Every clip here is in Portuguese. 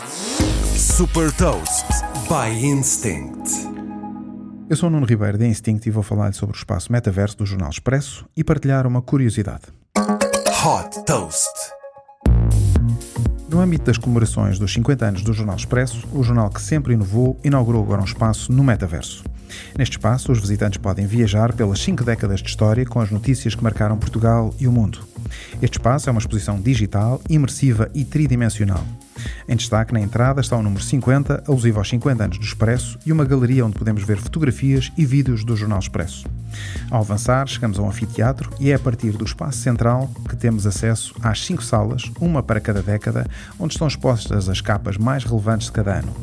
Super Toast by Instinct. Eu sou o Nuno Ribeiro da Instinct e vou falar sobre o espaço metaverso do Jornal Expresso e partilhar uma curiosidade. Hot Toast. No âmbito das comemorações dos 50 anos do Jornal Expresso, o jornal que sempre inovou inaugurou agora um espaço no metaverso. Neste espaço, os visitantes podem viajar pelas cinco décadas de história com as notícias que marcaram Portugal e o mundo. Este espaço é uma exposição digital, imersiva e tridimensional. Em destaque na entrada está o número 50, alusivo aos 50 anos do Expresso, e uma galeria onde podemos ver fotografias e vídeos do Jornal Expresso. Ao avançar, chegamos a um anfiteatro e é a partir do espaço central que temos acesso às cinco salas, uma para cada década, onde estão expostas as capas mais relevantes de cada ano.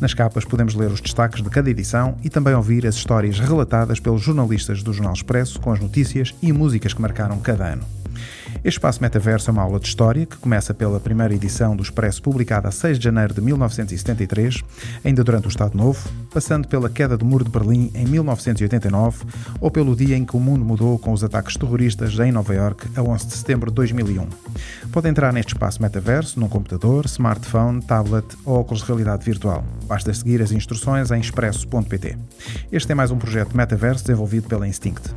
Nas capas podemos ler os destaques de cada edição e também ouvir as histórias relatadas pelos jornalistas do Jornal Expresso com as notícias e músicas que marcaram cada ano. Este espaço metaverso é uma aula de história que começa pela primeira edição do Expresso, publicada a 6 de janeiro de 1973, ainda durante o Estado Novo, passando pela queda do Muro de Berlim em 1989 ou pelo dia em que o mundo mudou com os ataques terroristas em Nova York a 11 de setembro de 2001. Pode entrar neste espaço metaverso num computador, smartphone, tablet ou óculos de realidade virtual. Basta seguir as instruções em expresso.pt. Este é mais um projeto metaverso desenvolvido pela Instinct.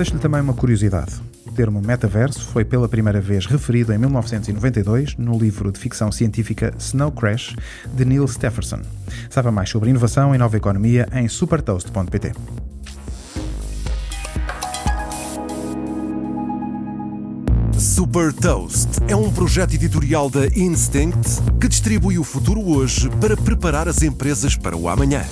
Deixo-lhe também uma curiosidade. O termo metaverso foi pela primeira vez referido em 1992 no livro de ficção científica Snow Crash, de Neil Stephenson. Saiba mais sobre inovação e nova economia em supertoast.pt. Super Toast é um projeto editorial da Instinct que distribui o futuro hoje para preparar as empresas para o amanhã.